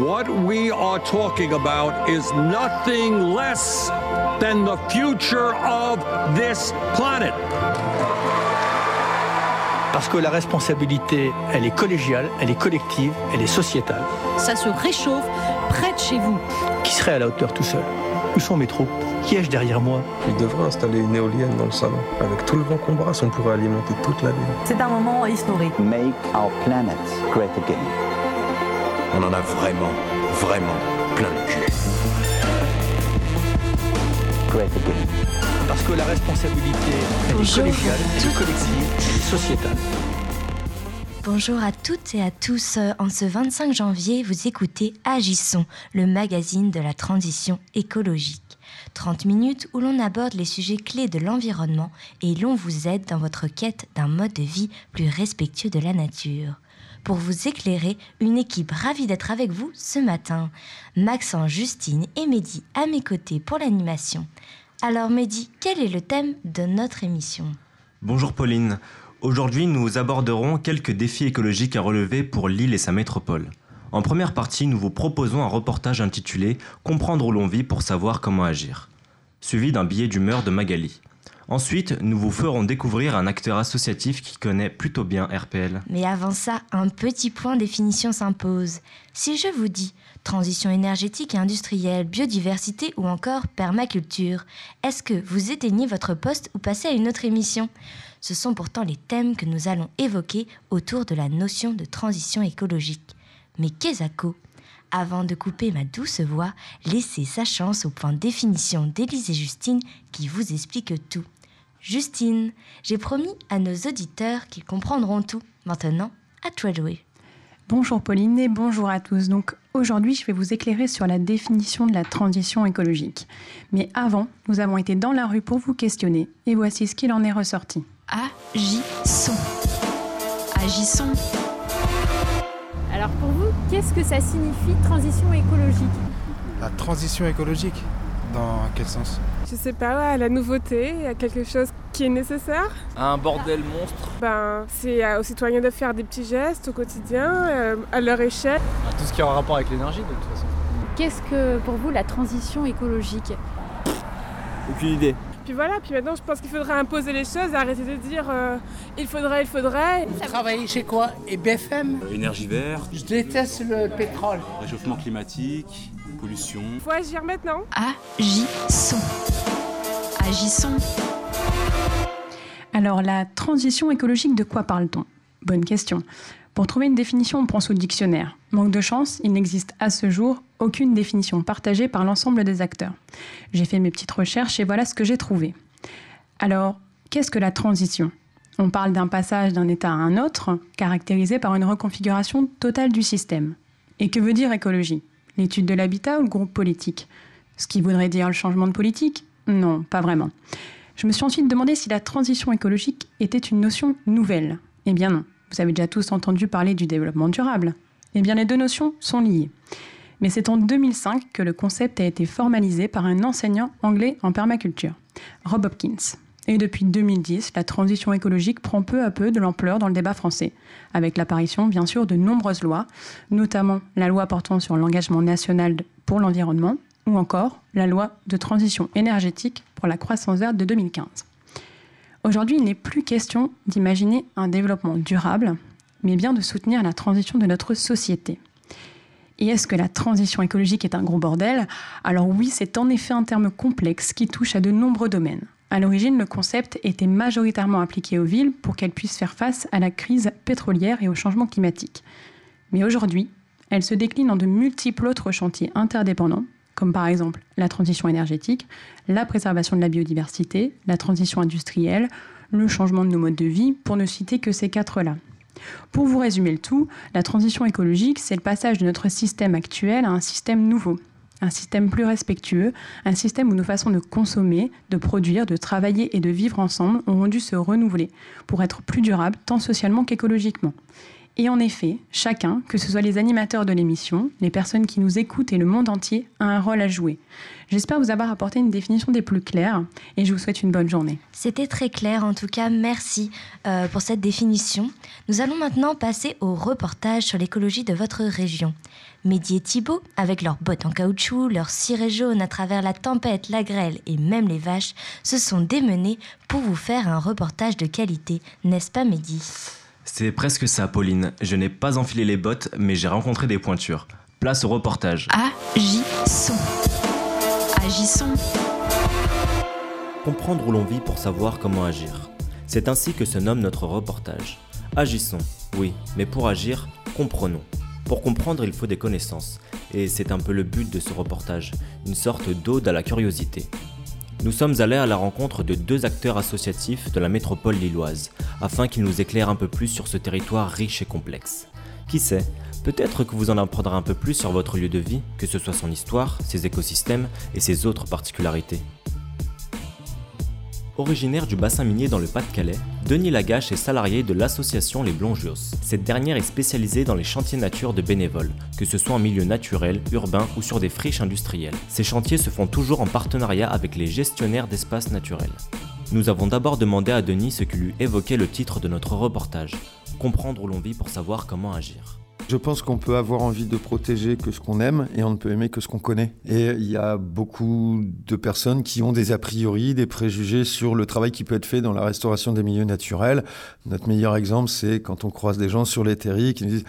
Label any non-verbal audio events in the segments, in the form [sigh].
What we are talking about is nothing less than the future of this planet. Parce que la responsabilité, elle est collégiale, elle est collective, elle est sociétale. Ça se réchauffe près de chez vous. Qui serait à la hauteur tout seul? Où sont mes troupes? Qui ai-je derrière moi? Il devrait installer une éolienne dans le salon. Avec tout le vent qu'on brasse, on pourrait alimenter toute la ville. C'est un moment historique. Make our planet great again. On en a vraiment, vraiment plein le cul. Great again. Parce que la responsabilité, elle est collégiale, est collective, elle est sociétale. Bonjour à toutes et à tous. En ce 25 janvier, vous écoutez Agissons, le magazine de la transition écologique. 30 minutes où l'on aborde les sujets clés de l'environnement et l'on vous aide dans votre quête d'un mode de vie plus respectueux de la nature. Pour vous éclairer, une équipe ravie d'être avec vous ce matin. Maxence, Justine et Mehdi à mes côtés pour l'animation. Alors Mehdi, quel est le thème de notre émission? Bonjour Pauline. Aujourd'hui, nous aborderons quelques défis écologiques à relever pour l'île et sa métropole. En première partie, nous vous proposons un reportage intitulé Comprendre où l'on vit pour savoir comment agir, suivi d'un billet d'humeur de Magali. Ensuite, nous vous ferons découvrir un acteur associatif qui connaît plutôt bien RPL. Mais avant ça, un petit point définition s'impose. Si je vous dis transition énergétique et industrielle, biodiversité ou encore permaculture, est-ce que vous éteignez votre poste ou passez à une autre émission? Ce sont pourtant les thèmes que nous allons évoquer autour de la notion de transition écologique. Mais qu'est-ce Avant de couper ma douce voix, laissez sa chance au point définition d'Élise et Justine qui vous explique tout. Justine, j'ai promis à nos auditeurs qu'ils comprendront tout. Maintenant, à toi de jouer. Bonjour Pauline et bonjour à tous. Donc aujourd'hui, je vais vous éclairer sur la définition de la transition écologique. Mais avant, nous avons été dans la rue pour vous questionner et voici ce qu'il en est ressorti. Agissons. Agissons. Alors pour vous, qu'est-ce que ça signifie transition écologique? La transition écologique Dans quel sens? Je sais pas, ouais, à la nouveauté, à quelque chose qui est nécessaire. Un bordel monstre. Ben, c'est aux citoyens de faire des petits gestes au quotidien, euh, à leur échelle. Tout ce qui a un rapport avec l'énergie de toute façon. Qu'est-ce que pour vous la transition écologique? Aucune idée. Puis voilà, puis maintenant je pense qu'il faudrait imposer les choses et arrêter de dire euh, il faudrait, il faudrait. Vous travaillez chez quoi? Et BFM Énergie verte. Je déteste le pétrole. Réchauffement climatique, pollution. Faut agir maintenant. Agissons. Agissons. Alors la transition écologique, de quoi parle-t-on? Bonne question. Pour trouver une définition, on prend sous le dictionnaire. Manque de chance, il n'existe à ce jour aucune définition partagée par l'ensemble des acteurs. J'ai fait mes petites recherches et voilà ce que j'ai trouvé. Alors, qu'est-ce que la transition? On parle d'un passage d'un état à un autre, caractérisé par une reconfiguration totale du système. Et que veut dire écologie? L'étude de l'habitat ou le groupe politique? Ce qui voudrait dire le changement de politique? Non, pas vraiment. Je me suis ensuite demandé si la transition écologique était une notion nouvelle. Eh bien non. Vous avez déjà tous entendu parler du développement durable. Eh bien les deux notions sont liées. Mais c'est en 2005 que le concept a été formalisé par un enseignant anglais en permaculture, Rob Hopkins. Et depuis 2010, la transition écologique prend peu à peu de l'ampleur dans le débat français, avec l'apparition bien sûr de nombreuses lois, notamment la loi portant sur l'engagement national pour l'environnement, ou encore la loi de transition énergétique pour la croissance verte de 2015. Aujourd'hui, il n'est plus question d'imaginer un développement durable, mais bien de soutenir la transition de notre société. Et est-ce que la transition écologique est un gros bordel? Alors oui, c'est en effet un terme complexe qui touche à de nombreux domaines. À l'origine, le concept était majoritairement appliqué aux villes pour qu'elles puissent faire face à la crise pétrolière et au changement climatique. Mais aujourd'hui, elle se décline en de multiples autres chantiers interdépendants, comme par exemple la transition énergétique, la préservation de la biodiversité, la transition industrielle, le changement de nos modes de vie, pour ne citer que ces quatre-là. Pour vous résumer le tout, la transition écologique, c'est le passage de notre système actuel à un système nouveau, un système plus respectueux, un système où nos façons de consommer, de produire, de travailler et de vivre ensemble auront dû se renouveler pour être plus durables tant socialement qu'écologiquement. Et en effet, chacun, que ce soit les animateurs de l'émission, les personnes qui nous écoutent et le monde entier, a un rôle à jouer. J'espère vous avoir apporté une définition des plus claires et je vous souhaite une bonne journée. C'était très clair, en tout cas, merci euh, pour cette définition. Nous allons maintenant passer au reportage sur l'écologie de votre région. Mehdi et Thibault, avec leurs bottes en caoutchouc, leurs cirés jaunes à travers la tempête, la grêle et même les vaches, se sont démenés pour vous faire un reportage de qualité, n'est-ce pas Mehdi? C'est presque ça, Pauline. Je n'ai pas enfilé les bottes, mais j'ai rencontré des pointures. Place au reportage. Agissons. Agissons. Comprendre où l'on vit pour savoir comment agir. C'est ainsi que se nomme notre reportage. Agissons, oui, mais pour agir, comprenons. Pour comprendre, il faut des connaissances. Et c'est un peu le but de ce reportage, une sorte d'ode à la curiosité. Nous sommes allés à la rencontre de deux acteurs associatifs de la métropole lilloise, afin qu'ils nous éclairent un peu plus sur ce territoire riche et complexe. Qui sait, peut-être que vous en apprendrez un peu plus sur votre lieu de vie, que ce soit son histoire, ses écosystèmes et ses autres particularités. Originaire du bassin minier dans le Pas-de-Calais, Denis Lagache est salarié de l'association Les Blongios. Cette dernière est spécialisée dans les chantiers nature de bénévoles, que ce soit en milieu naturel, urbain ou sur des friches industrielles. Ces chantiers se font toujours en partenariat avec les gestionnaires d'espaces naturels. Nous avons d'abord demandé à Denis ce qui lui évoquait le titre de notre reportage Comprendre où l'on vit pour savoir comment agir. Je pense qu'on peut avoir envie de protéger que ce qu'on aime et on ne peut aimer que ce qu'on connaît. Et il y a beaucoup de personnes qui ont des a priori, des préjugés sur le travail qui peut être fait dans la restauration des milieux naturels. Notre meilleur exemple, c'est quand on croise des gens sur les terris qui nous disent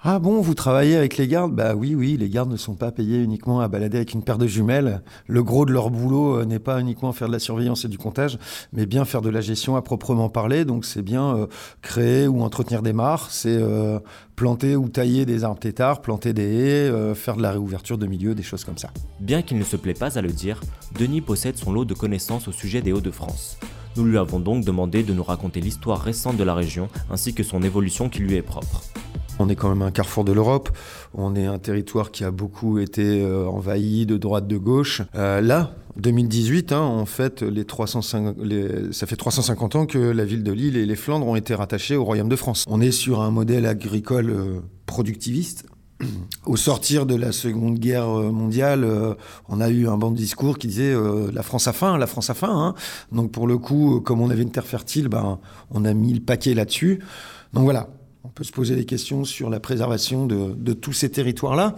ah bon, vous travaillez avec les gardes? Bah oui, oui, les gardes ne sont pas payés uniquement à balader avec une paire de jumelles. Le gros de leur boulot euh, n'est pas uniquement faire de la surveillance et du comptage, mais bien faire de la gestion à proprement parler. Donc c'est bien euh, créer ou entretenir des mares, c'est euh, planter ou tailler des arbres têtards, planter des haies, faire de la réouverture de milieux, des choses comme ça. Bien qu'il ne se plaît pas à le dire, Denis possède son lot de connaissances au sujet des Hauts-de-France. Nous lui avons donc demandé de nous raconter l'histoire récente de la région ainsi que son évolution qui lui est propre. On est quand même un carrefour de l'Europe. On est un territoire qui a beaucoup été euh, envahi de droite, de gauche. Euh, là, 2018, hein, en fait, les 305, les, ça fait 350 ans que la ville de Lille et les Flandres ont été rattachés au Royaume de France. On est sur un modèle agricole euh, productiviste. Au sortir de la Seconde Guerre mondiale, euh, on a eu un banc de discours qui disait euh, la France a faim, la France a faim. Hein. Donc pour le coup, comme on avait une terre fertile, ben, on a mis le paquet là-dessus. Donc voilà, on peut se poser des questions sur la préservation de, de tous ces territoires-là.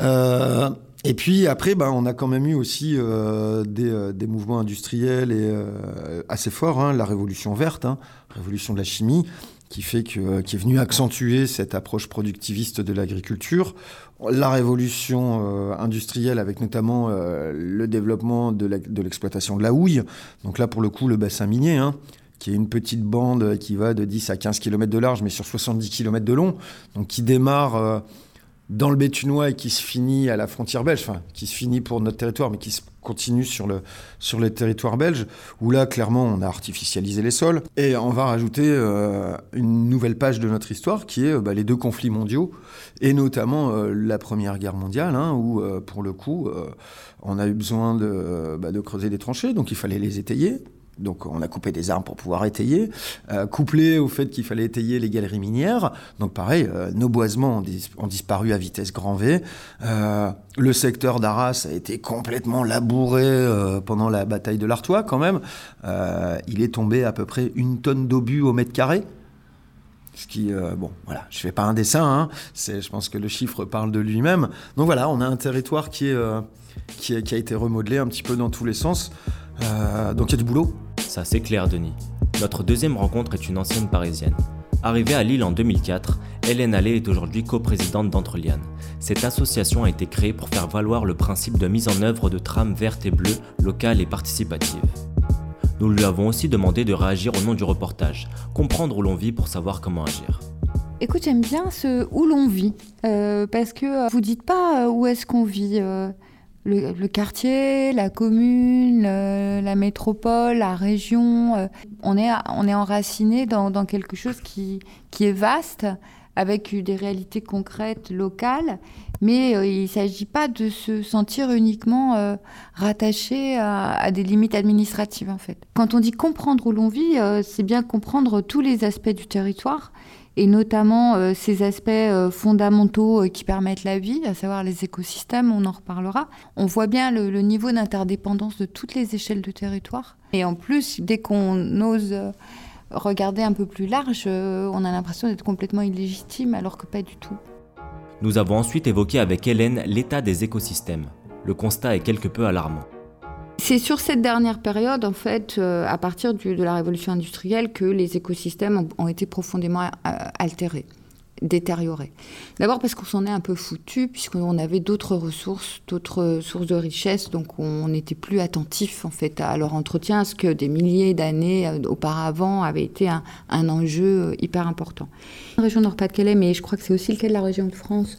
Euh, et puis après, ben, on a quand même eu aussi euh, des, euh, des, mouvements industriels assez forts, hein, la révolution verte, hein, révolution de la chimie, qui fait est venu accentuer cette approche productiviste de l'agriculture. La révolution industrielle avec notamment le développement de l'exploitation de la houille. Donc là, pour le coup, le bassin minier. Hein, qui est une petite bande qui va de 10 à 15 km de large, mais sur 70 km de long, donc qui démarre euh, dans le Béthunois et qui se finit à la frontière belge, enfin, qui se finit pour notre territoire, mais qui se continue sur le, sur le territoire belge, où là, clairement, on a artificialisé les sols. Et on va rajouter euh, une nouvelle page de notre histoire, qui est euh, bah, les deux conflits mondiaux, et notamment la Première Guerre mondiale, hein, où, pour le coup, on a eu besoin bah, de creuser des tranchées, donc il fallait les étayer. Donc on a coupé des arbres pour pouvoir étayer, euh, couplé au fait qu'il fallait étayer les galeries minières. Donc pareil, euh, nos boisements ont, dis ont, disparu à vitesse grand V. Euh, le secteur d'Arras a été complètement labouré pendant la bataille de l'Artois quand même. Il est tombé à peu près une tonne d'obus au mètre carré. Ce qui, bon, voilà, je fais pas un dessin, hein, je pense que le chiffre parle de lui-même. Donc voilà, on a un territoire qui, est, qui, a été remodelé un petit peu dans tous les sens. Euh, donc il y a du boulot. Ça c'est clair, Denis. Notre deuxième rencontre est une ancienne parisienne. Arrivée à Lille en 2004, Hélène Allais est aujourd'hui coprésidente d'Entreliane. Cette association a été créée pour faire valoir le principe de mise en œuvre de trames vertes et bleues, locales et participatives. Nous lui avons aussi demandé de réagir au nom du reportage, comprendre où l'on vit pour savoir comment agir. Écoute, j'aime bien ce où l'on vit, euh, parce que vous dites pas où est-ce qu'on vit. Euh, le, le, quartier, la commune, le, la métropole, la région. Euh, on, est, on est enraciné dans, dans quelque chose qui, qui est vaste, avec des réalités concrètes, locales, mais euh, il ne s'agit pas de se sentir uniquement euh, rattaché à, à, des limites administratives, en fait. Quand on dit comprendre où l'on vit, euh, c'est bien comprendre tous les aspects du territoire et notamment euh, ces aspects euh, fondamentaux euh, qui permettent la vie, à savoir les écosystèmes, on en reparlera. On voit bien le, le niveau d'interdépendance de toutes les échelles de territoire. Et en plus, dès qu'on ose regarder un peu plus large, on a l'impression d'être complètement illégitime, alors que pas du tout. Nous avons ensuite évoqué avec Hélène l'état des écosystèmes. Le constat est quelque peu alarmant. C'est sur cette dernière période, en fait, euh, à partir de la révolution industrielle, que les écosystèmes ont, été profondément euh, altérés, détériorés. D'abord parce qu'on s'en est un peu foutu, puisqu'on avait d'autres ressources, d'autres sources de richesse, donc on n'était plus attentif, en fait, à leur entretien, ce que des milliers d'années euh, auparavant avait été un, enjeu hyper important. La région Nord-Pas-de-Calais, mais je crois que c'est aussi le cas de la région de France,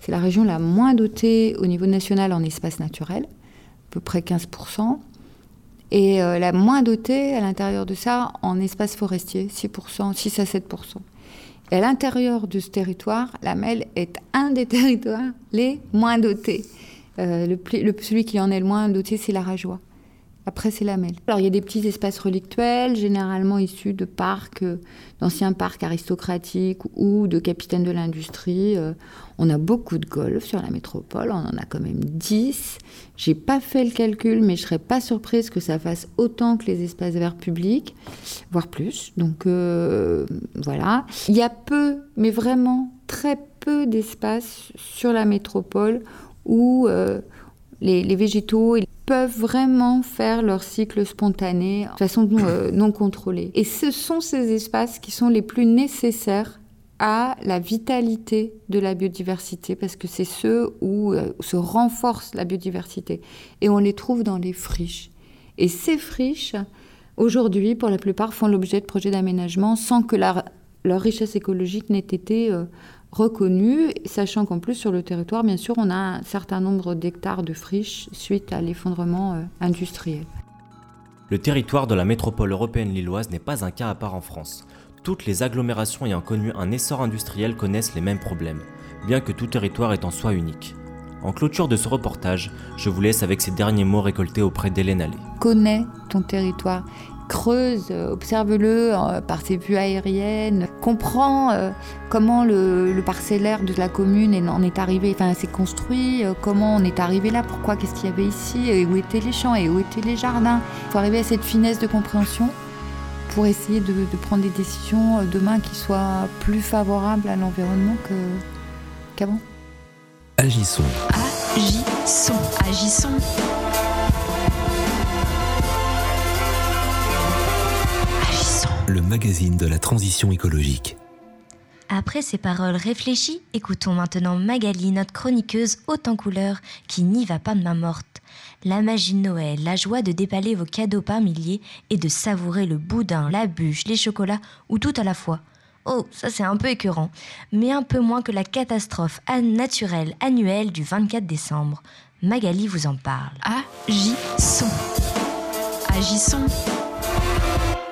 c'est la région la moins dotée au niveau national en espace naturel à peu près 15%, et euh, la moins dotée à l'intérieur de ça en espace forestier, 6%, 6 à 7%. Et à l'intérieur de ce territoire, la MEL est un des [laughs] territoires les moins dotés. Euh, le, celui qui en est le moins doté, c'est la Rajoie. Après, c'est la MEL. Alors, il y a des petits espaces relictuels, généralement issus de parcs, euh, d'anciens parcs aristocratiques ou de capitaines de l'industrie. On a beaucoup de golf sur la métropole, on en a quand même 10. J'ai pas fait le calcul, mais je serais pas surprise que ça fasse autant que les espaces verts publics, voire plus. Donc, euh, voilà. Il y a peu, mais vraiment très peu d'espaces sur la métropole où euh, les, végétaux peuvent vraiment faire leur cycle spontané de façon euh, non contrôlée. Et ce sont ces espaces qui sont les plus nécessaires à la vitalité de la biodiversité, parce que c'est ceux où euh, se renforce la biodiversité. Et on les trouve dans les friches. Et ces friches, aujourd'hui, pour la plupart, font l'objet de projets d'aménagement sans que leur richesse écologique n'ait été euh, reconnue, sachant qu'en plus, sur le territoire, bien sûr, on a un certain nombre d'hectares de friches suite à l'effondrement euh, industriel. Le territoire de la métropole européenne lilloise n'est pas un cas à part en France. Toutes les agglomérations ayant connu un essor industriel connaissent les mêmes problèmes, bien que tout territoire est en soi unique. En clôture de ce reportage, je vous laisse avec ces derniers mots récoltés auprès d'Hélène Allais. Connais ton territoire, creuse, euh, observe-le euh, par ses vues aériennes, comprends euh, comment le, parcellaire de la commune en est arrivé, enfin s'est construit, comment on est arrivé là, pourquoi, qu'est-ce qu'il y avait ici, et où étaient les champs et où étaient les jardins. Il faut arriver à cette finesse de compréhension pour essayer de, de prendre des décisions euh, demain qui soient plus favorables à l'environnement qu'avant. Agissons. Agissons. Agissons. Le magazine de la transition écologique. Après ces paroles réfléchies, écoutons maintenant Magali, notre chroniqueuse haute en couleur, qui n'y va pas de main morte. La magie de Noël, la joie de déballer vos cadeaux par milliers et de savourer le boudin, la bûche, les chocolats ou tout à la fois. Oh, ça c'est un peu écœurant, mais un peu moins que la catastrophe naturelle annuelle du 24 décembre. Magali vous en parle. Agissons. Agissons.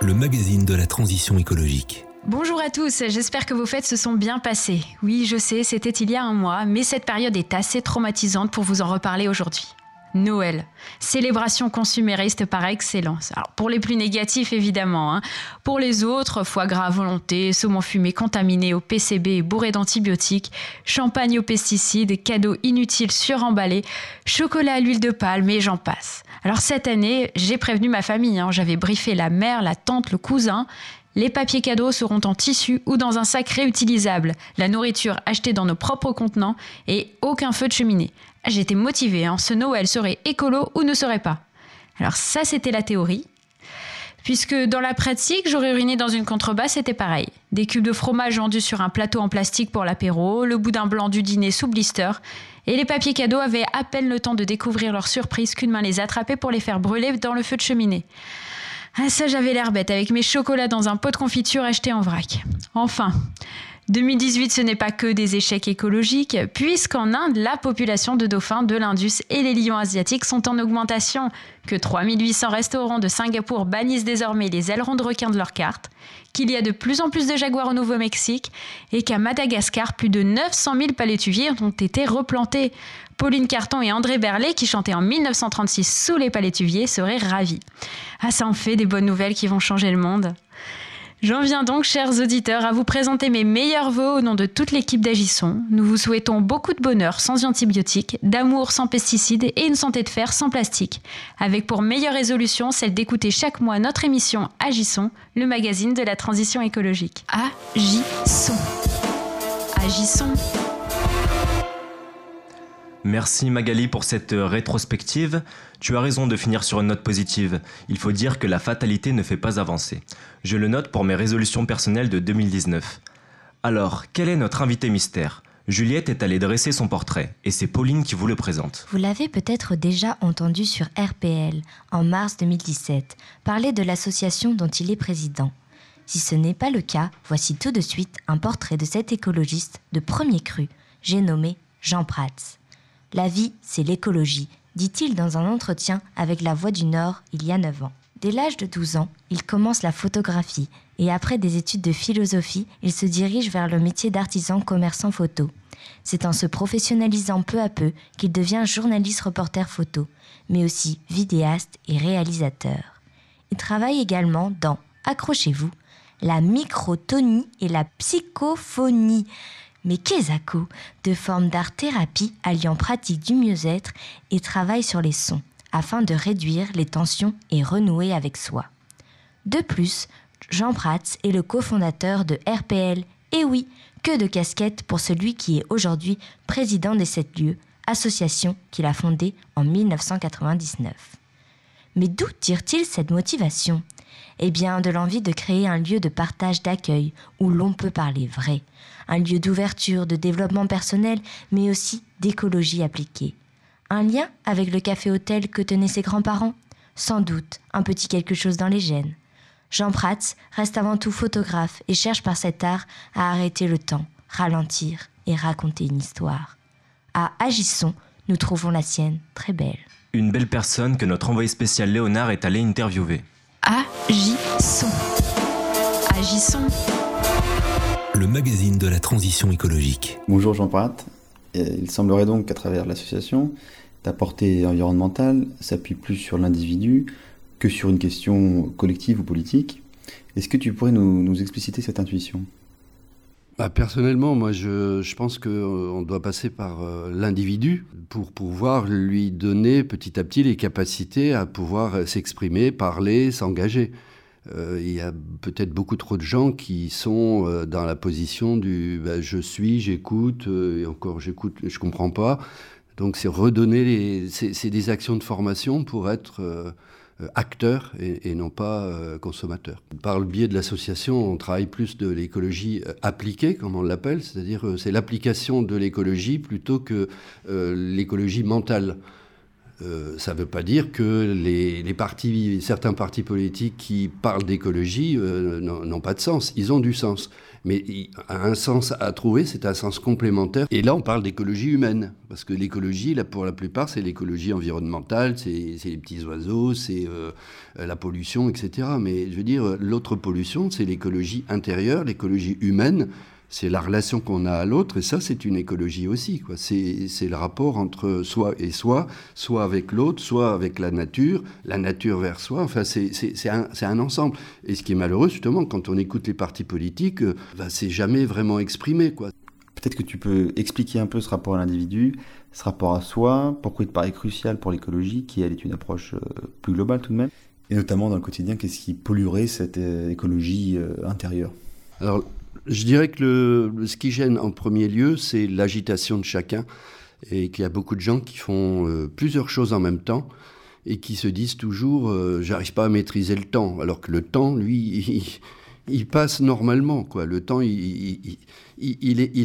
Le magazine de la transition écologique. Bonjour à tous, j'espère que vos fêtes se sont bien passées. Oui, je sais, c'était il y a un mois, mais cette période est assez traumatisante pour vous en reparler aujourd'hui. Noël, célébration consumériste par excellence. Alors pour les plus négatifs évidemment, hein. pour les autres, foie gras à volonté, saumon fumé contaminé au PCB et bourré d'antibiotiques, champagne aux pesticides, cadeaux inutiles suremballés, chocolat à l'huile de palme et j'en passe. Alors cette année, j'ai prévenu ma famille, hein. j'avais briefé la mère, la tante, le cousin. Les papiers cadeaux seront en tissu ou dans un sac réutilisable, la nourriture achetée dans nos propres contenants et aucun feu de cheminée. J'étais motivée, hein. ce Noël serait écolo ou ne serait pas. Alors ça c'était la théorie. Puisque dans la pratique, j'aurais ruiné dans une contrebasse, c'était pareil. Des cubes de fromage vendus sur un plateau en plastique pour l'apéro, le boudin blanc du dîner sous blister, et les papiers cadeaux avaient à peine le temps de découvrir leur surprise qu'une main les attrapait pour les faire brûler dans le feu de cheminée. Ah ça j'avais l'air bête avec mes chocolats dans un pot de confiture acheté en vrac. Enfin, 2018 ce n'est pas que des échecs écologiques, puisqu'en Inde, la population de dauphins, de l'Indus et les lions asiatiques sont en augmentation, que 3800 restaurants de Singapour bannissent désormais les ailerons de requins de leur carte, qu'il y a de plus en plus de jaguars au Nouveau-Mexique et qu'à Madagascar, plus de 900 000 palétuviers ont été replantés. Pauline Carton et André Berlet, qui chantaient en 1936 sous les palétuviers, seraient ravis. Ah, ça en fait des bonnes nouvelles qui vont changer le monde. J'en viens donc, chers auditeurs, à vous présenter mes meilleurs voeux au nom de toute l'équipe d'Agisson. Nous vous souhaitons beaucoup de bonheur sans antibiotiques, d'amour sans pesticides et une santé de fer sans plastique. Avec pour meilleure résolution celle d'écouter chaque mois notre émission Agisson, le magazine de la transition écologique. Agisson. Agissons. Merci Magali pour cette rétrospective. Tu as raison de finir sur une note positive. Il faut dire que la fatalité ne fait pas avancer. Je le note pour mes résolutions personnelles de 2019. Alors, quel est notre invité mystère? Juliette est allée dresser son portrait et c'est Pauline qui vous le présente. Vous l'avez peut-être déjà entendu sur RPL en mars 2017 parler de l'association dont il est président. Si ce n'est pas le cas, voici tout de suite un portrait de cet écologiste de premier cru, j'ai nommé Jean Prats. La vie, c'est l'écologie, dit-il dans un entretien avec La Voix du Nord il y a 9 ans. Dès l'âge de 12 ans, il commence la photographie et après des études de philosophie, il se dirige vers le métier d'artisan commerçant photo. C'est en se professionnalisant peu à peu qu'il devient journaliste reporter photo, mais aussi vidéaste et réalisateur. Il travaille également dans, accrochez-vous, la microtonie et la psychophonie, mais Kezako, de forme d'art-thérapie alliant pratique du mieux-être et travail sur les sons, afin de réduire les tensions et renouer avec soi. De plus, Jean Prats est le cofondateur de RPL, et oui, que de casquettes pour celui qui est aujourd'hui président des sept lieux, association qu'il a fondée en 1999. Mais d'où tire-t-il cette motivation? Eh bien, de l'envie de créer un lieu de partage d'accueil où l'on peut parler vrai, un lieu d'ouverture, de développement personnel, mais aussi d'écologie appliquée. Un lien avec le café-hôtel que tenaient ses grands-parents? Sans doute, un petit quelque chose dans les gènes. Jean Prats reste avant tout photographe et cherche par cet art à arrêter le temps, ralentir et raconter une histoire. À Agisson, nous trouvons la sienne très belle. Une belle personne que notre envoyé spécial Léonard est allé interviewer. Agissons. Agissons. Le magazine de la transition écologique. Bonjour Jean Pratt. Il semblerait donc qu'à travers l'association, ta portée environnementale s'appuie plus sur l'individu que sur une question collective ou politique. Est-ce que tu pourrais nous, nous expliciter cette intuition? Bah, personnellement, moi, je, je pense qu'on doit passer par euh, l'individu pour pouvoir lui donner petit à petit les capacités à pouvoir s'exprimer, parler, s'engager. Euh, il y a peut-être beaucoup trop de gens qui sont euh, dans la position du bah, je suis, j'écoute, et encore j'écoute, je comprends pas. Donc c'est redonner c'est des actions de formation pour être euh, acteur et, non pas euh, consommateur. Par le biais de l'association, on travaille plus de l'écologie euh, appliquée, comme on l'appelle, c'est-à-dire c'est l'application de l'écologie plutôt que l'écologie mentale. Ça ne veut pas dire que les, certains partis politiques qui parlent d'écologie n'ont pas de sens. Ils ont du sens mais un sens à trouver, c'est un sens complémentaire. Et là, on parle d'écologie humaine, parce que l'écologie, pour la plupart, c'est l'écologie environnementale, c'est les petits oiseaux, c'est euh, la pollution, etc. Mais je veux dire, l'autre pollution, c'est l'écologie intérieure, l'écologie humaine c'est la relation qu'on a à l'autre, et ça, c'est une écologie aussi. C'est le rapport entre soi et soi, soit avec l'autre, soit avec la nature, la nature vers soi. Enfin, c'est un, un, ensemble. Et ce qui est malheureux, justement, quand on écoute les partis politiques, euh, bah, c'est jamais vraiment exprimé. Peut-être que tu peux expliquer un peu ce rapport à l'individu, ce rapport à soi, pourquoi il te paraît crucial pour l'écologie, qui elle est une approche euh, plus globale tout de même, et notamment dans le quotidien, qu'est-ce qui polluerait cette euh, écologie intérieure? Alors, je dirais que le, ce qui gêne en premier lieu, c'est l'agitation de chacun et qu'il y a beaucoup de gens qui font euh, plusieurs choses en même temps et qui se disent toujours euh, j'arrive pas à maîtriser le temps. Alors que le temps lui il, passe normalement quoi. Le temps il,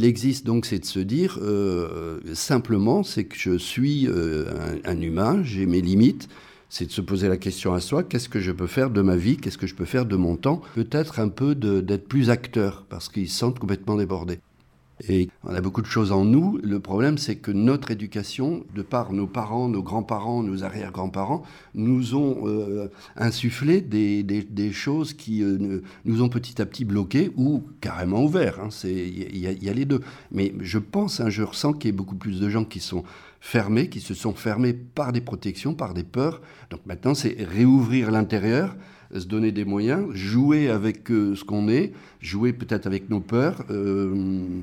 existe. Donc c'est de se dire euh, simplement c'est que je suis un, humain j'ai mes limites c'est de se poser la question à soi, qu'est-ce que je peux faire de ma vie, qu'est-ce que je peux faire de mon temps, peut-être un peu d'être plus acteur, parce qu'ils se sentent complètement débordés. Et on a beaucoup de choses en nous. Le problème, c'est que notre éducation, de par nos parents, nos grands-parents, nos arrière-grands-parents, nous ont euh, insufflé des, des, choses qui euh, nous ont petit à petit bloqués ou carrément ouverts. Il hein. y, y, a les deux. Mais je pense, hein, je ressens qu'il y a beaucoup plus de gens qui sont fermés, qui se sont fermés par des protections, par des peurs. Donc maintenant, c'est réouvrir l'intérieur, se donner des moyens, jouer avec euh, ce qu'on est, jouer peut-être avec nos peurs. Euh,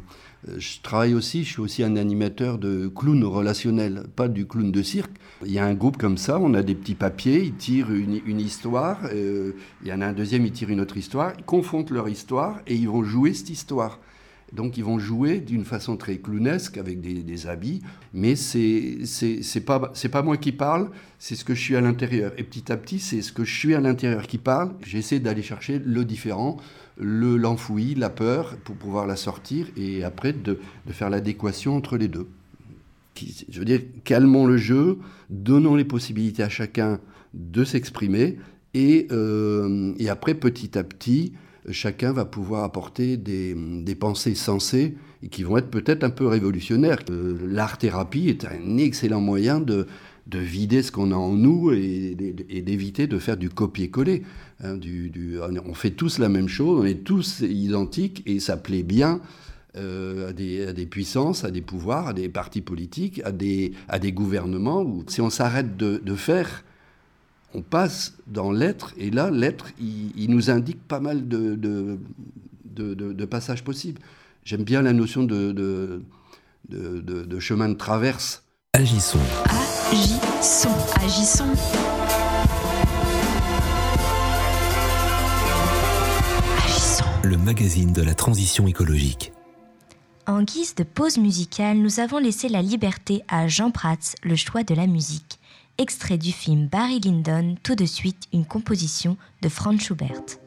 je travaille aussi, je suis aussi un animateur de clown relationnel, pas du clown de cirque. Il y a un groupe comme ça, on a des petits papiers, ils tirent une, histoire, euh, il y en a un deuxième, ils tirent une autre histoire, ils confrontent leur histoire et ils vont jouer cette histoire. Donc ils vont jouer d'une façon très clownesque avec des, habits, mais c'est c'est pas pas moi qui parle, c'est ce que je suis à l'intérieur. Et petit à petit, c'est ce que je suis à l'intérieur qui parle. J'essaie d'aller chercher le différent, le l'enfoui, la peur, pour pouvoir la sortir et après de, de faire l'adéquation entre les deux. Je veux dire, calmons le jeu, donnons les possibilités à chacun de s'exprimer et, euh, et après petit à petit chacun va pouvoir apporter des, pensées sensées et qui vont être peut-être un peu révolutionnaires. Euh, l'art-thérapie est un excellent moyen de, vider ce qu'on a en nous et, d'éviter de faire du copier-coller. Hein, on fait tous la même chose, on est tous identiques et ça plaît bien euh, à, des, puissances, à des pouvoirs, à des partis politiques, à des, gouvernements. si on s'arrête de faire on passe dans l'être, et là, l'être, il, nous indique pas mal de, de, passages possibles. J'aime bien la notion de, de, chemin de traverse. Agissons. Agissons. Agissons. Agissons. Le magazine de la transition écologique. En guise de pause musicale, nous avons laissé la liberté à Jean Prats, le choix de la musique. Extrait du film Barry Lyndon, tout de suite une composition de Franz Schubert.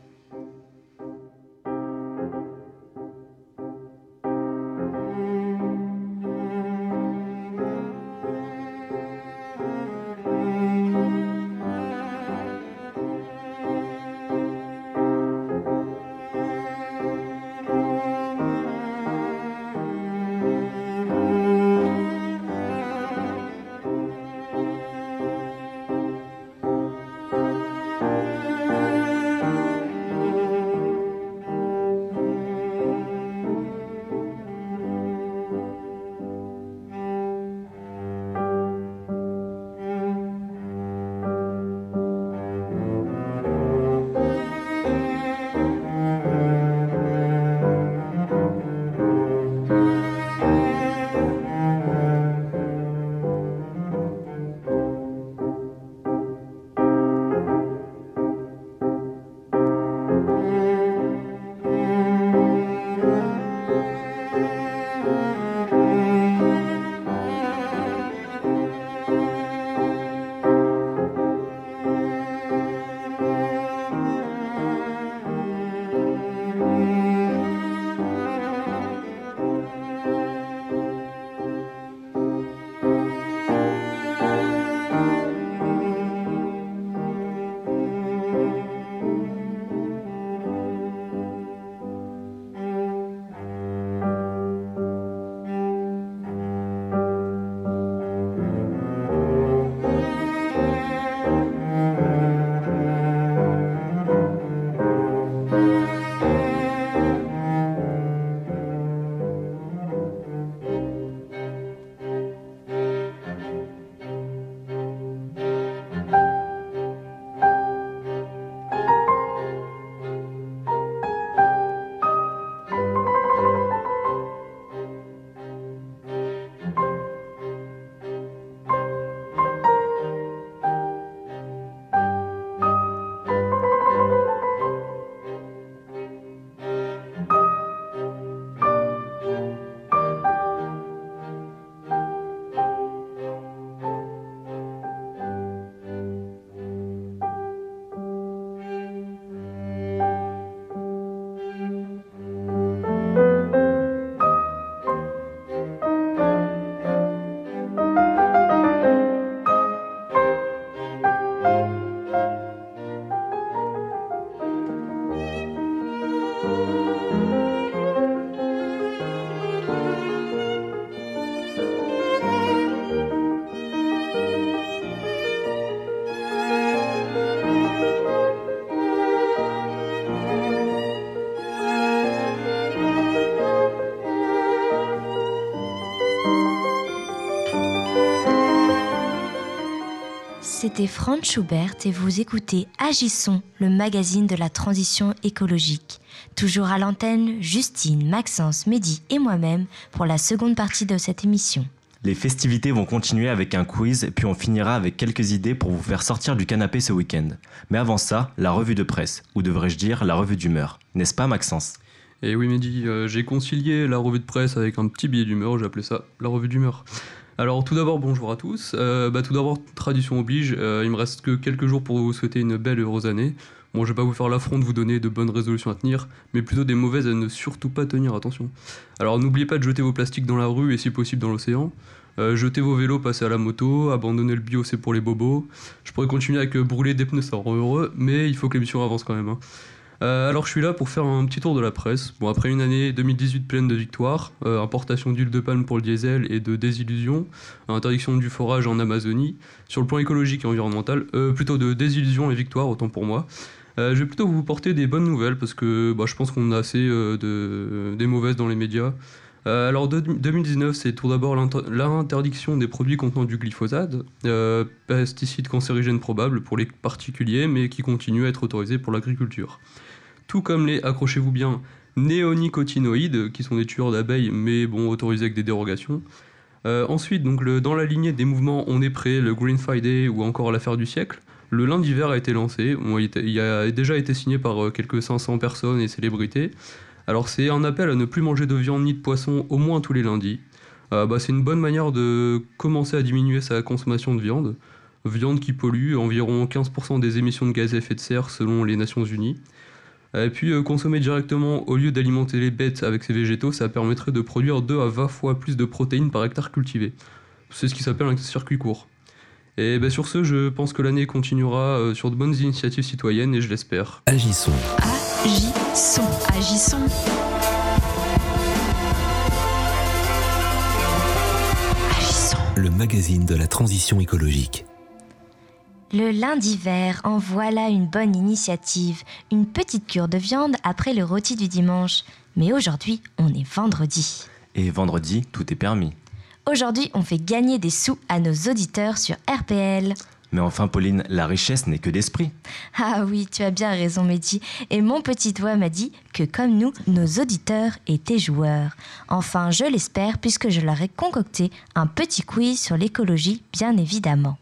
C'était Franz Schubert et vous écoutez Agissons, le magazine de la transition écologique. Toujours à l'antenne, Justine, Maxence, Mehdi et moi-même pour la seconde partie de cette émission. Les festivités vont continuer avec un quiz, puis on finira avec quelques idées pour vous faire sortir du canapé ce week-end. Mais avant ça, la revue de presse, ou devrais-je dire la revue d'humeur. N'est-ce pas Maxence? Et oui Mehdi, euh, j'ai concilié la revue de presse avec un petit billet d'humeur, j'ai appelé ça la revue d'humeur. Alors tout d'abord bonjour à tous. Euh, bah, tout d'abord tradition oblige, euh, il me reste que quelques jours pour vous souhaiter une belle et heureuse année. Bon je vais pas vous faire l'affront de vous donner de bonnes résolutions à tenir, mais plutôt des mauvaises à ne surtout pas tenir attention. Alors n'oubliez pas de jeter vos plastiques dans la rue et si possible dans l'océan. Euh, jetez vos vélos, passez à la moto, abandonnez le bio, c'est pour les bobos. Je pourrais continuer avec brûler des pneus, ça rend heureux, mais il faut que l'émission avance quand même. hein. Euh, alors je suis là pour faire un petit tour de la presse. Bon, après une année 2018 pleine de victoires, euh, importation d'huile de palme pour le diesel et de désillusions, interdiction du forage en Amazonie, sur le plan écologique et environnemental, euh, plutôt de désillusions et victoires, autant pour moi. Je vais plutôt vous porter des bonnes nouvelles parce que bah, je pense qu'on a assez de, des mauvaises dans les médias. Alors de- 2019, c'est tout d'abord l'inter- l'interdiction des produits contenant du glyphosate, pesticide cancérigène probable pour les particuliers, mais qui continue à être autorisé pour l'agriculture. Tout comme les, accrochez-vous bien, néonicotinoïdes, qui sont des tueurs d'abeilles, mais bon, autorisés avec des dérogations. Euh, ensuite, donc dans la lignée des mouvements On est prêt, le Green Friday ou encore l'affaire du siècle, le lundi vert a été lancé. Il a déjà été signé par euh, quelques 500 personnes et célébrités. Alors c'est un appel à ne plus manger de viande ni de poisson au moins tous les lundis. Euh, bah, c'est une bonne manière de commencer à diminuer sa consommation de viande. Viande qui pollue environ 15% des émissions de gaz à effet de serre selon les Nations Unies. Et puis euh, consommer directement au lieu d'alimenter les bêtes avec ces végétaux, ça permettrait de produire 2 à 20 fois plus de protéines par hectare cultivé. C'est ce qui s'appelle un circuit court. Et ben, sur ce, je pense que l'année continuera euh, sur de bonnes initiatives citoyennes et je l'espère. Agissons. Agissons. Agissons. Agissons. Le magazine de la transition écologique. Le lundi vert, en voilà une bonne initiative. Une petite cure de viande après le rôti du dimanche. Mais aujourd'hui, on est vendredi. Et vendredi, tout est permis. Aujourd'hui, on fait gagner des sous à nos auditeurs sur RPL. Mais enfin, Pauline, la richesse n'est que d'esprit. Ah oui, tu as bien raison, Mehdi. Et mon petit doigt m'a dit que, comme nous, nos auditeurs étaient joueurs. Enfin, je l'espère, puisque je leur ai concocté un petit quiz sur l'écologie, bien évidemment.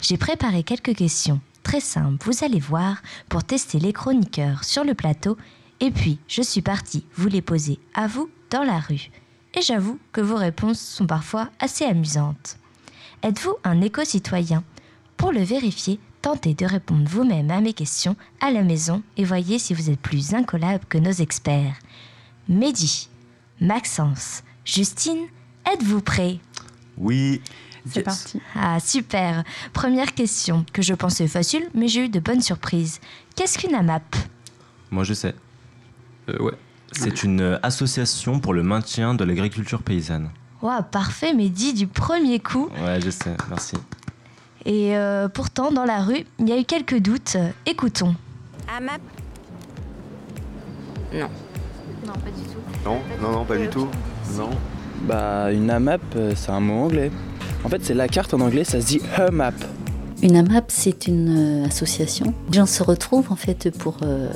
J'ai préparé quelques questions très simples, vous allez voir, pour tester les chroniqueurs sur le plateau. Et puis, je suis partie vous les poser à vous dans la rue. Et j'avoue que vos réponses sont parfois assez amusantes. Êtes-vous un éco-citoyen? Pour le vérifier, tentez de répondre vous-même à mes questions à la maison et voyez si vous êtes plus incollable que nos experts. Mehdi, Maxence, Justine, êtes-vous prêts? Oui. C'est parti. Ah, super Première question, que je pensais facile, mais j'ai eu de bonnes surprises. Qu'est-ce qu'une AMAP Moi, je sais. Euh, ouais. C'est une euh, association pour le maintien de l'agriculture paysanne. Waouh, parfait, Mehdi, du premier coup. Ouais, je sais, merci. Et euh, pourtant, dans la rue, il y a eu quelques doutes. Écoutons. AMAP Non. Non, pas du tout. Non, non, non, pas du tout. Non. Bah, une AMAP, euh, c'est un mot anglais. En fait, c'est la carte en anglais, ça se dit HUMAP. Une AMAP, c'est une euh, association. Les gens se retrouvent en fait pour euh,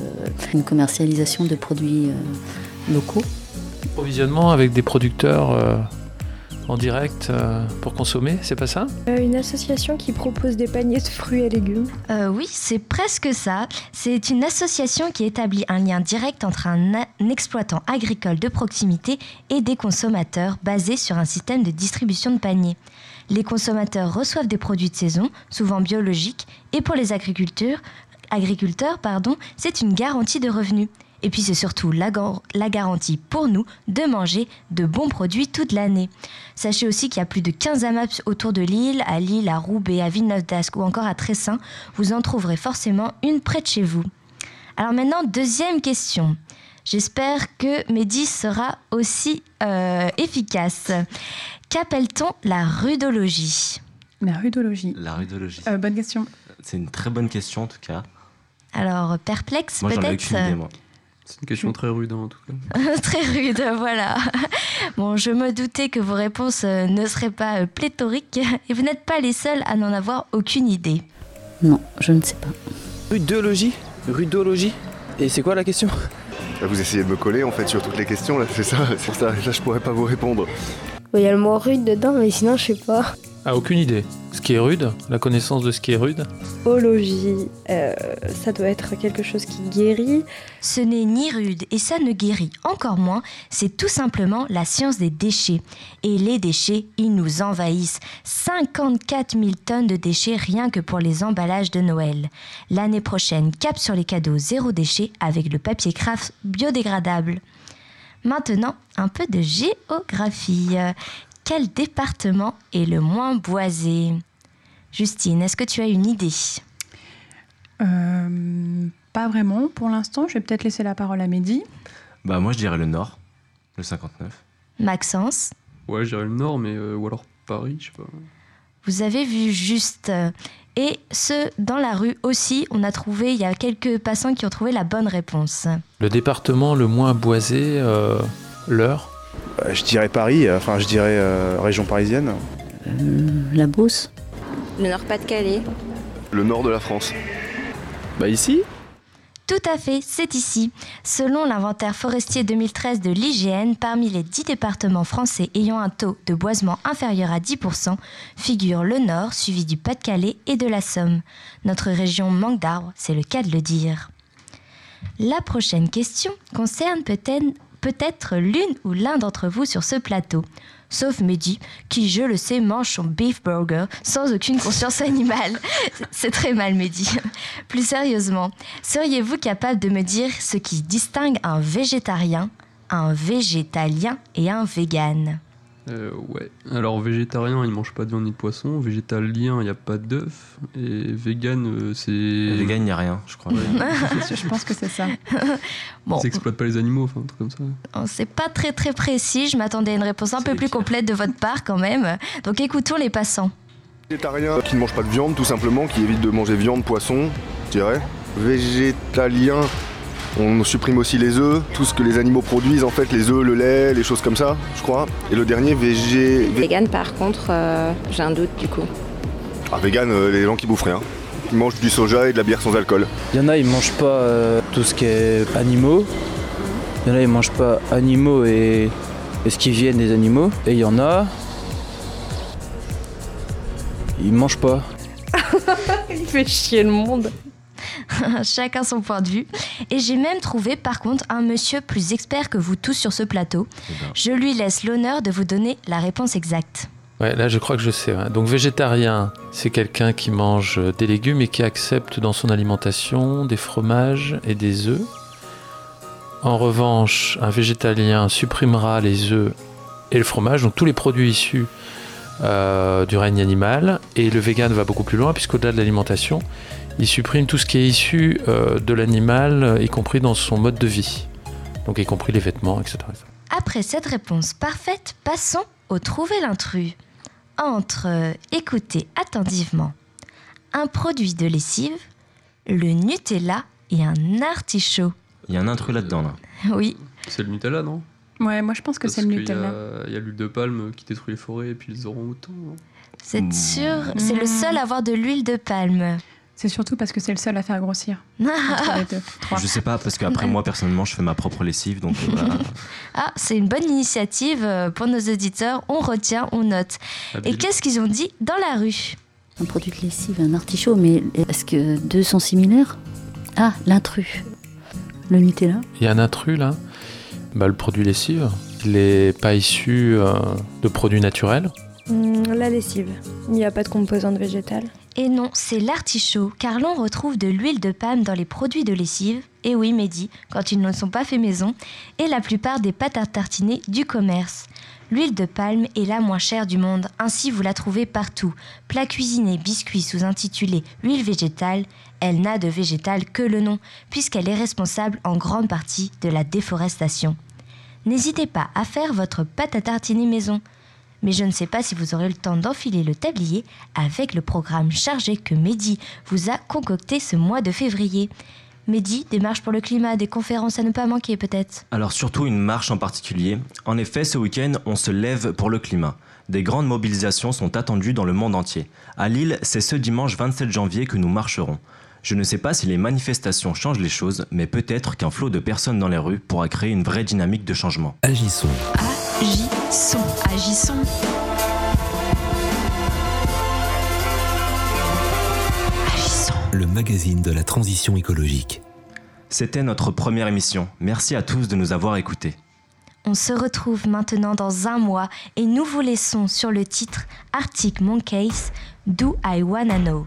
une commercialisation de produits euh, locaux. Provisionnement avec des producteurs euh, en direct euh, pour consommer, c'est pas ça? Euh, une association qui propose des paniers de fruits et légumes. Euh, oui, c'est presque ça. C'est une association qui établit un lien direct entre un, a- un exploitant agricole de proximité et des consommateurs basé sur un système de distribution de paniers. Les consommateurs reçoivent des produits de saison, souvent biologiques, et pour les agriculteurs, pardon, c'est une garantie de revenus. Et puis c'est surtout la, gar- la garantie pour nous de manger de bons produits toute l'année. Sachez aussi qu'il y a plus de 15 AMAPs autour de Lille, à Lille, à Roubaix, à Villeneuve-d'Ascq ou encore à Tressin. Vous en trouverez forcément une près de chez vous. Alors maintenant, deuxième question. J'espère que Mehdi sera aussi euh, efficace. Qu'appelle-t-on la rudologie La rudologie. La rudologie. Euh, bonne question. C'est une très bonne question en tout cas. Alors, perplexe Moi, j'en ai peut-être aucune idée, moi. C'est une question très rude hein, en tout cas. [laughs] Très rude, voilà. [laughs] Bon, je me doutais que vos réponses euh, ne seraient pas euh, pléthoriques [laughs] et vous n'êtes pas les seuls à n'en avoir aucune idée. Non, je ne sais pas. Rudologie? Rudologie? Et c'est quoi la question? Vous essayez de me coller en fait sur toutes les questions là, c'est ça, c'est pour ça. Là je pourrais pas vous répondre. Il y a le mot rude dedans, mais sinon, je sais pas. Ah, aucune idée. Ce qui est rude, la connaissance de ce qui est rude. Ologie, euh, ça doit être quelque chose qui guérit. Ce n'est ni rude et ça ne guérit encore moins, c'est tout simplement la science des déchets. Et les déchets, ils nous envahissent. 54 000 tonnes de déchets rien que pour les emballages de Noël. L'année prochaine, cap sur les cadeaux zéro déchet avec le papier craft biodégradable. Maintenant, un peu de géographie. Quel département est le moins boisé? Justine, est-ce que tu as une idée? Euh, pas vraiment pour l'instant. Je vais peut-être laisser la parole à Mehdi. Bah moi je dirais le nord, le 59. Maxence? Ouais, je dirais le nord, mais euh, ou alors Paris, je sais pas. Vous avez vu juste. Et ce, dans la rue aussi, on a trouvé, il y a quelques passants qui ont trouvé la bonne réponse. Le département le moins boisé, euh, l'heure. Euh, Je dirais Paris, euh, enfin je dirais euh, région parisienne. La Beauce Le Nord-Pas-de-Calais. Le nord de la France. Bah ici Tout à fait, c'est ici. Selon l'inventaire forestier 2013 de l'IGN, parmi les 10 départements français ayant un taux de boisement inférieur à 10%, figure le Nord, suivi du Pas-de-Calais et de la Somme. Notre région manque d'arbres, c'est le cas de le dire. La prochaine question concerne peut-être l'une ou l'un d'entre vous sur ce plateau. Sauf Mehdi, qui, je le sais, mange son beef burger sans aucune conscience animale. [laughs] C'est très mal, Mehdi. [laughs] Plus sérieusement, seriez-vous capable de me dire ce qui distingue un végétarien, un végétalien et un vegan Euh, ouais. Alors végétarien, il mange pas de viande ni de poisson. Végétalien, il n'y a pas d'œuf. Et vegan, euh, c'est. Vegan, il n'y a rien, je crois. [laughs] je pense que c'est ça. Bon, Ils exploitent pas les animaux, enfin un truc comme ça. Oh, c'est pas très très précis. Je m'attendais à une réponse un peu plus complète de votre part quand même. Donc écoutons les passants. Végétarien qui ne mange pas de viande tout simplement, qui évite de manger viande, poisson, je dirais. Végétalien, on supprime aussi les œufs, tout ce que les animaux produisent en fait, les œufs, le lait, les choses comme ça, je crois. Et le dernier, végé... vé- Vegan, par contre, euh, j'ai un doute du coup. Ah, vegan, euh, les gens qui bouffent rien. Ils mangent du soja et de la bière sans alcool. Il y en a, ils mangent pas euh, tout ce qui est animaux. Il y en a, ils mangent pas animaux et, et ce qui viennent des animaux. Et il y en a, ils mangent pas. [laughs] Il fait chier le monde. [laughs] Chacun son point de vue. Et j'ai même trouvé par contre un monsieur plus expert que vous tous sur ce plateau. Je lui laisse l'honneur de vous donner la réponse exacte. Ouais, là je crois que je sais. ouais. Donc végétarien, c'est quelqu'un qui mange euh, des légumes et qui accepte dans son alimentation des fromages et des œufs. En revanche, un végétalien supprimera les œufs et le fromage, donc tous les produits issus euh, du règne animal. Et le vegan va beaucoup plus loin, puisqu'au-delà de l'alimentation, il supprime tout ce qui est issu euh, de l'animal, euh, y compris dans son mode de vie. Donc y compris les vêtements, etc. Après cette réponse parfaite, passons au trouver l'intrus. Entre, euh, écoutez attentivement, un produit de lessive, le Nutella et un artichaut. Il y a un intrus là-dedans, là. [laughs] Oui, C'est le Nutella, non? Ouais, moi je pense que c'est le Nutella. Il y a l'huile de palme qui détruit les forêts et puis les orang-outans. non? Vous êtes sûr? C'est le seul à avoir de l'huile de palme. C'est surtout parce que c'est le seul à faire grossir. [laughs] Entre les deux. Trois. Je sais pas, parce qu'après moi, personnellement, je fais ma propre lessive, donc euh, voilà. [laughs] Ah, c'est une bonne initiative euh, pour nos auditeurs. On retient, on note. Et qu'est-ce qu'ils ont dit dans la rue? Un produit de lessive, un artichaut, mais est-ce que deux sont similaires? Ah, l'intrus. Le Nutella Il y a un intrus là, bah, le produit lessive. Il n'est pas issu euh, de produits naturels. Hum, la lessive. Il n'y a pas de composante végétale. Et non, c'est l'artichaut, car l'on retrouve de l'huile de palme dans les produits de lessive, et oui, Mehdi, quand ils ne sont pas faits maison, et la plupart des pâtes à tartiner du commerce. L'huile de palme est la moins chère du monde, ainsi vous la trouvez partout. Plat cuisiné, biscuits sous-intitulé huile végétale, elle n'a de végétal que le nom, puisqu'elle est responsable en grande partie de la déforestation. N'hésitez pas à faire votre pâte à tartiner maison. Mais je ne sais pas si vous aurez le temps d'enfiler le tablier avec le programme chargé que Mehdi vous a concocté ce mois de février. Mehdi, des marches pour le climat, des conférences à ne pas manquer peut-être Alors surtout une marche en particulier. En effet, ce week-end, on se lève pour le climat. Des grandes mobilisations sont attendues dans le monde entier. À Lille, c'est ce dimanche 27 janvier que nous marcherons. Je ne sais pas si les manifestations changent les choses, mais peut-être qu'un flot de personnes dans les rues pourra créer une vraie dynamique de changement. Agissons. Agissons. Agissons. Agissons. Le magazine de la transition écologique. C'était notre première émission. Merci à tous de nous avoir écoutés. On se retrouve maintenant dans un mois et nous vous laissons sur le titre Arctic Monkeys Do I Wanna Know.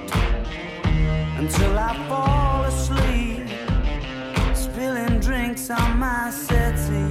until I fall asleep, spilling drinks on my settee.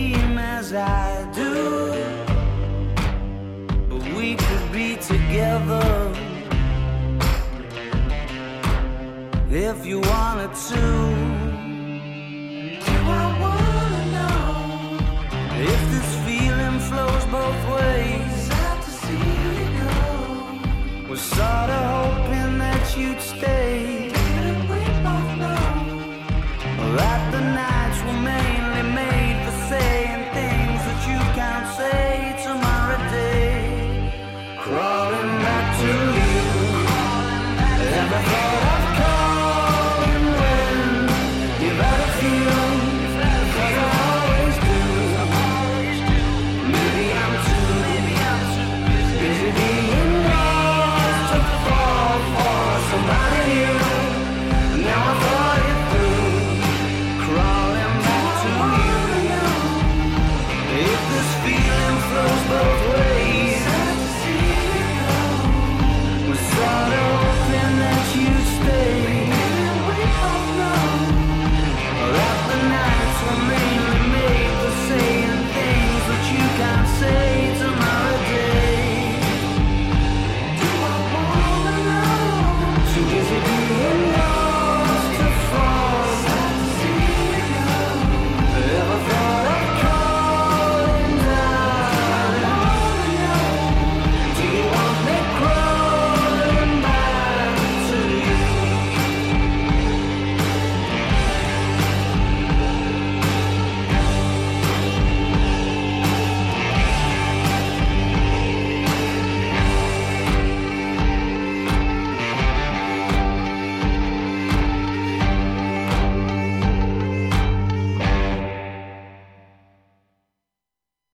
I do. But we could be together if you wanted to. Do I wanna know if this feeling flows both ways? We're sort of.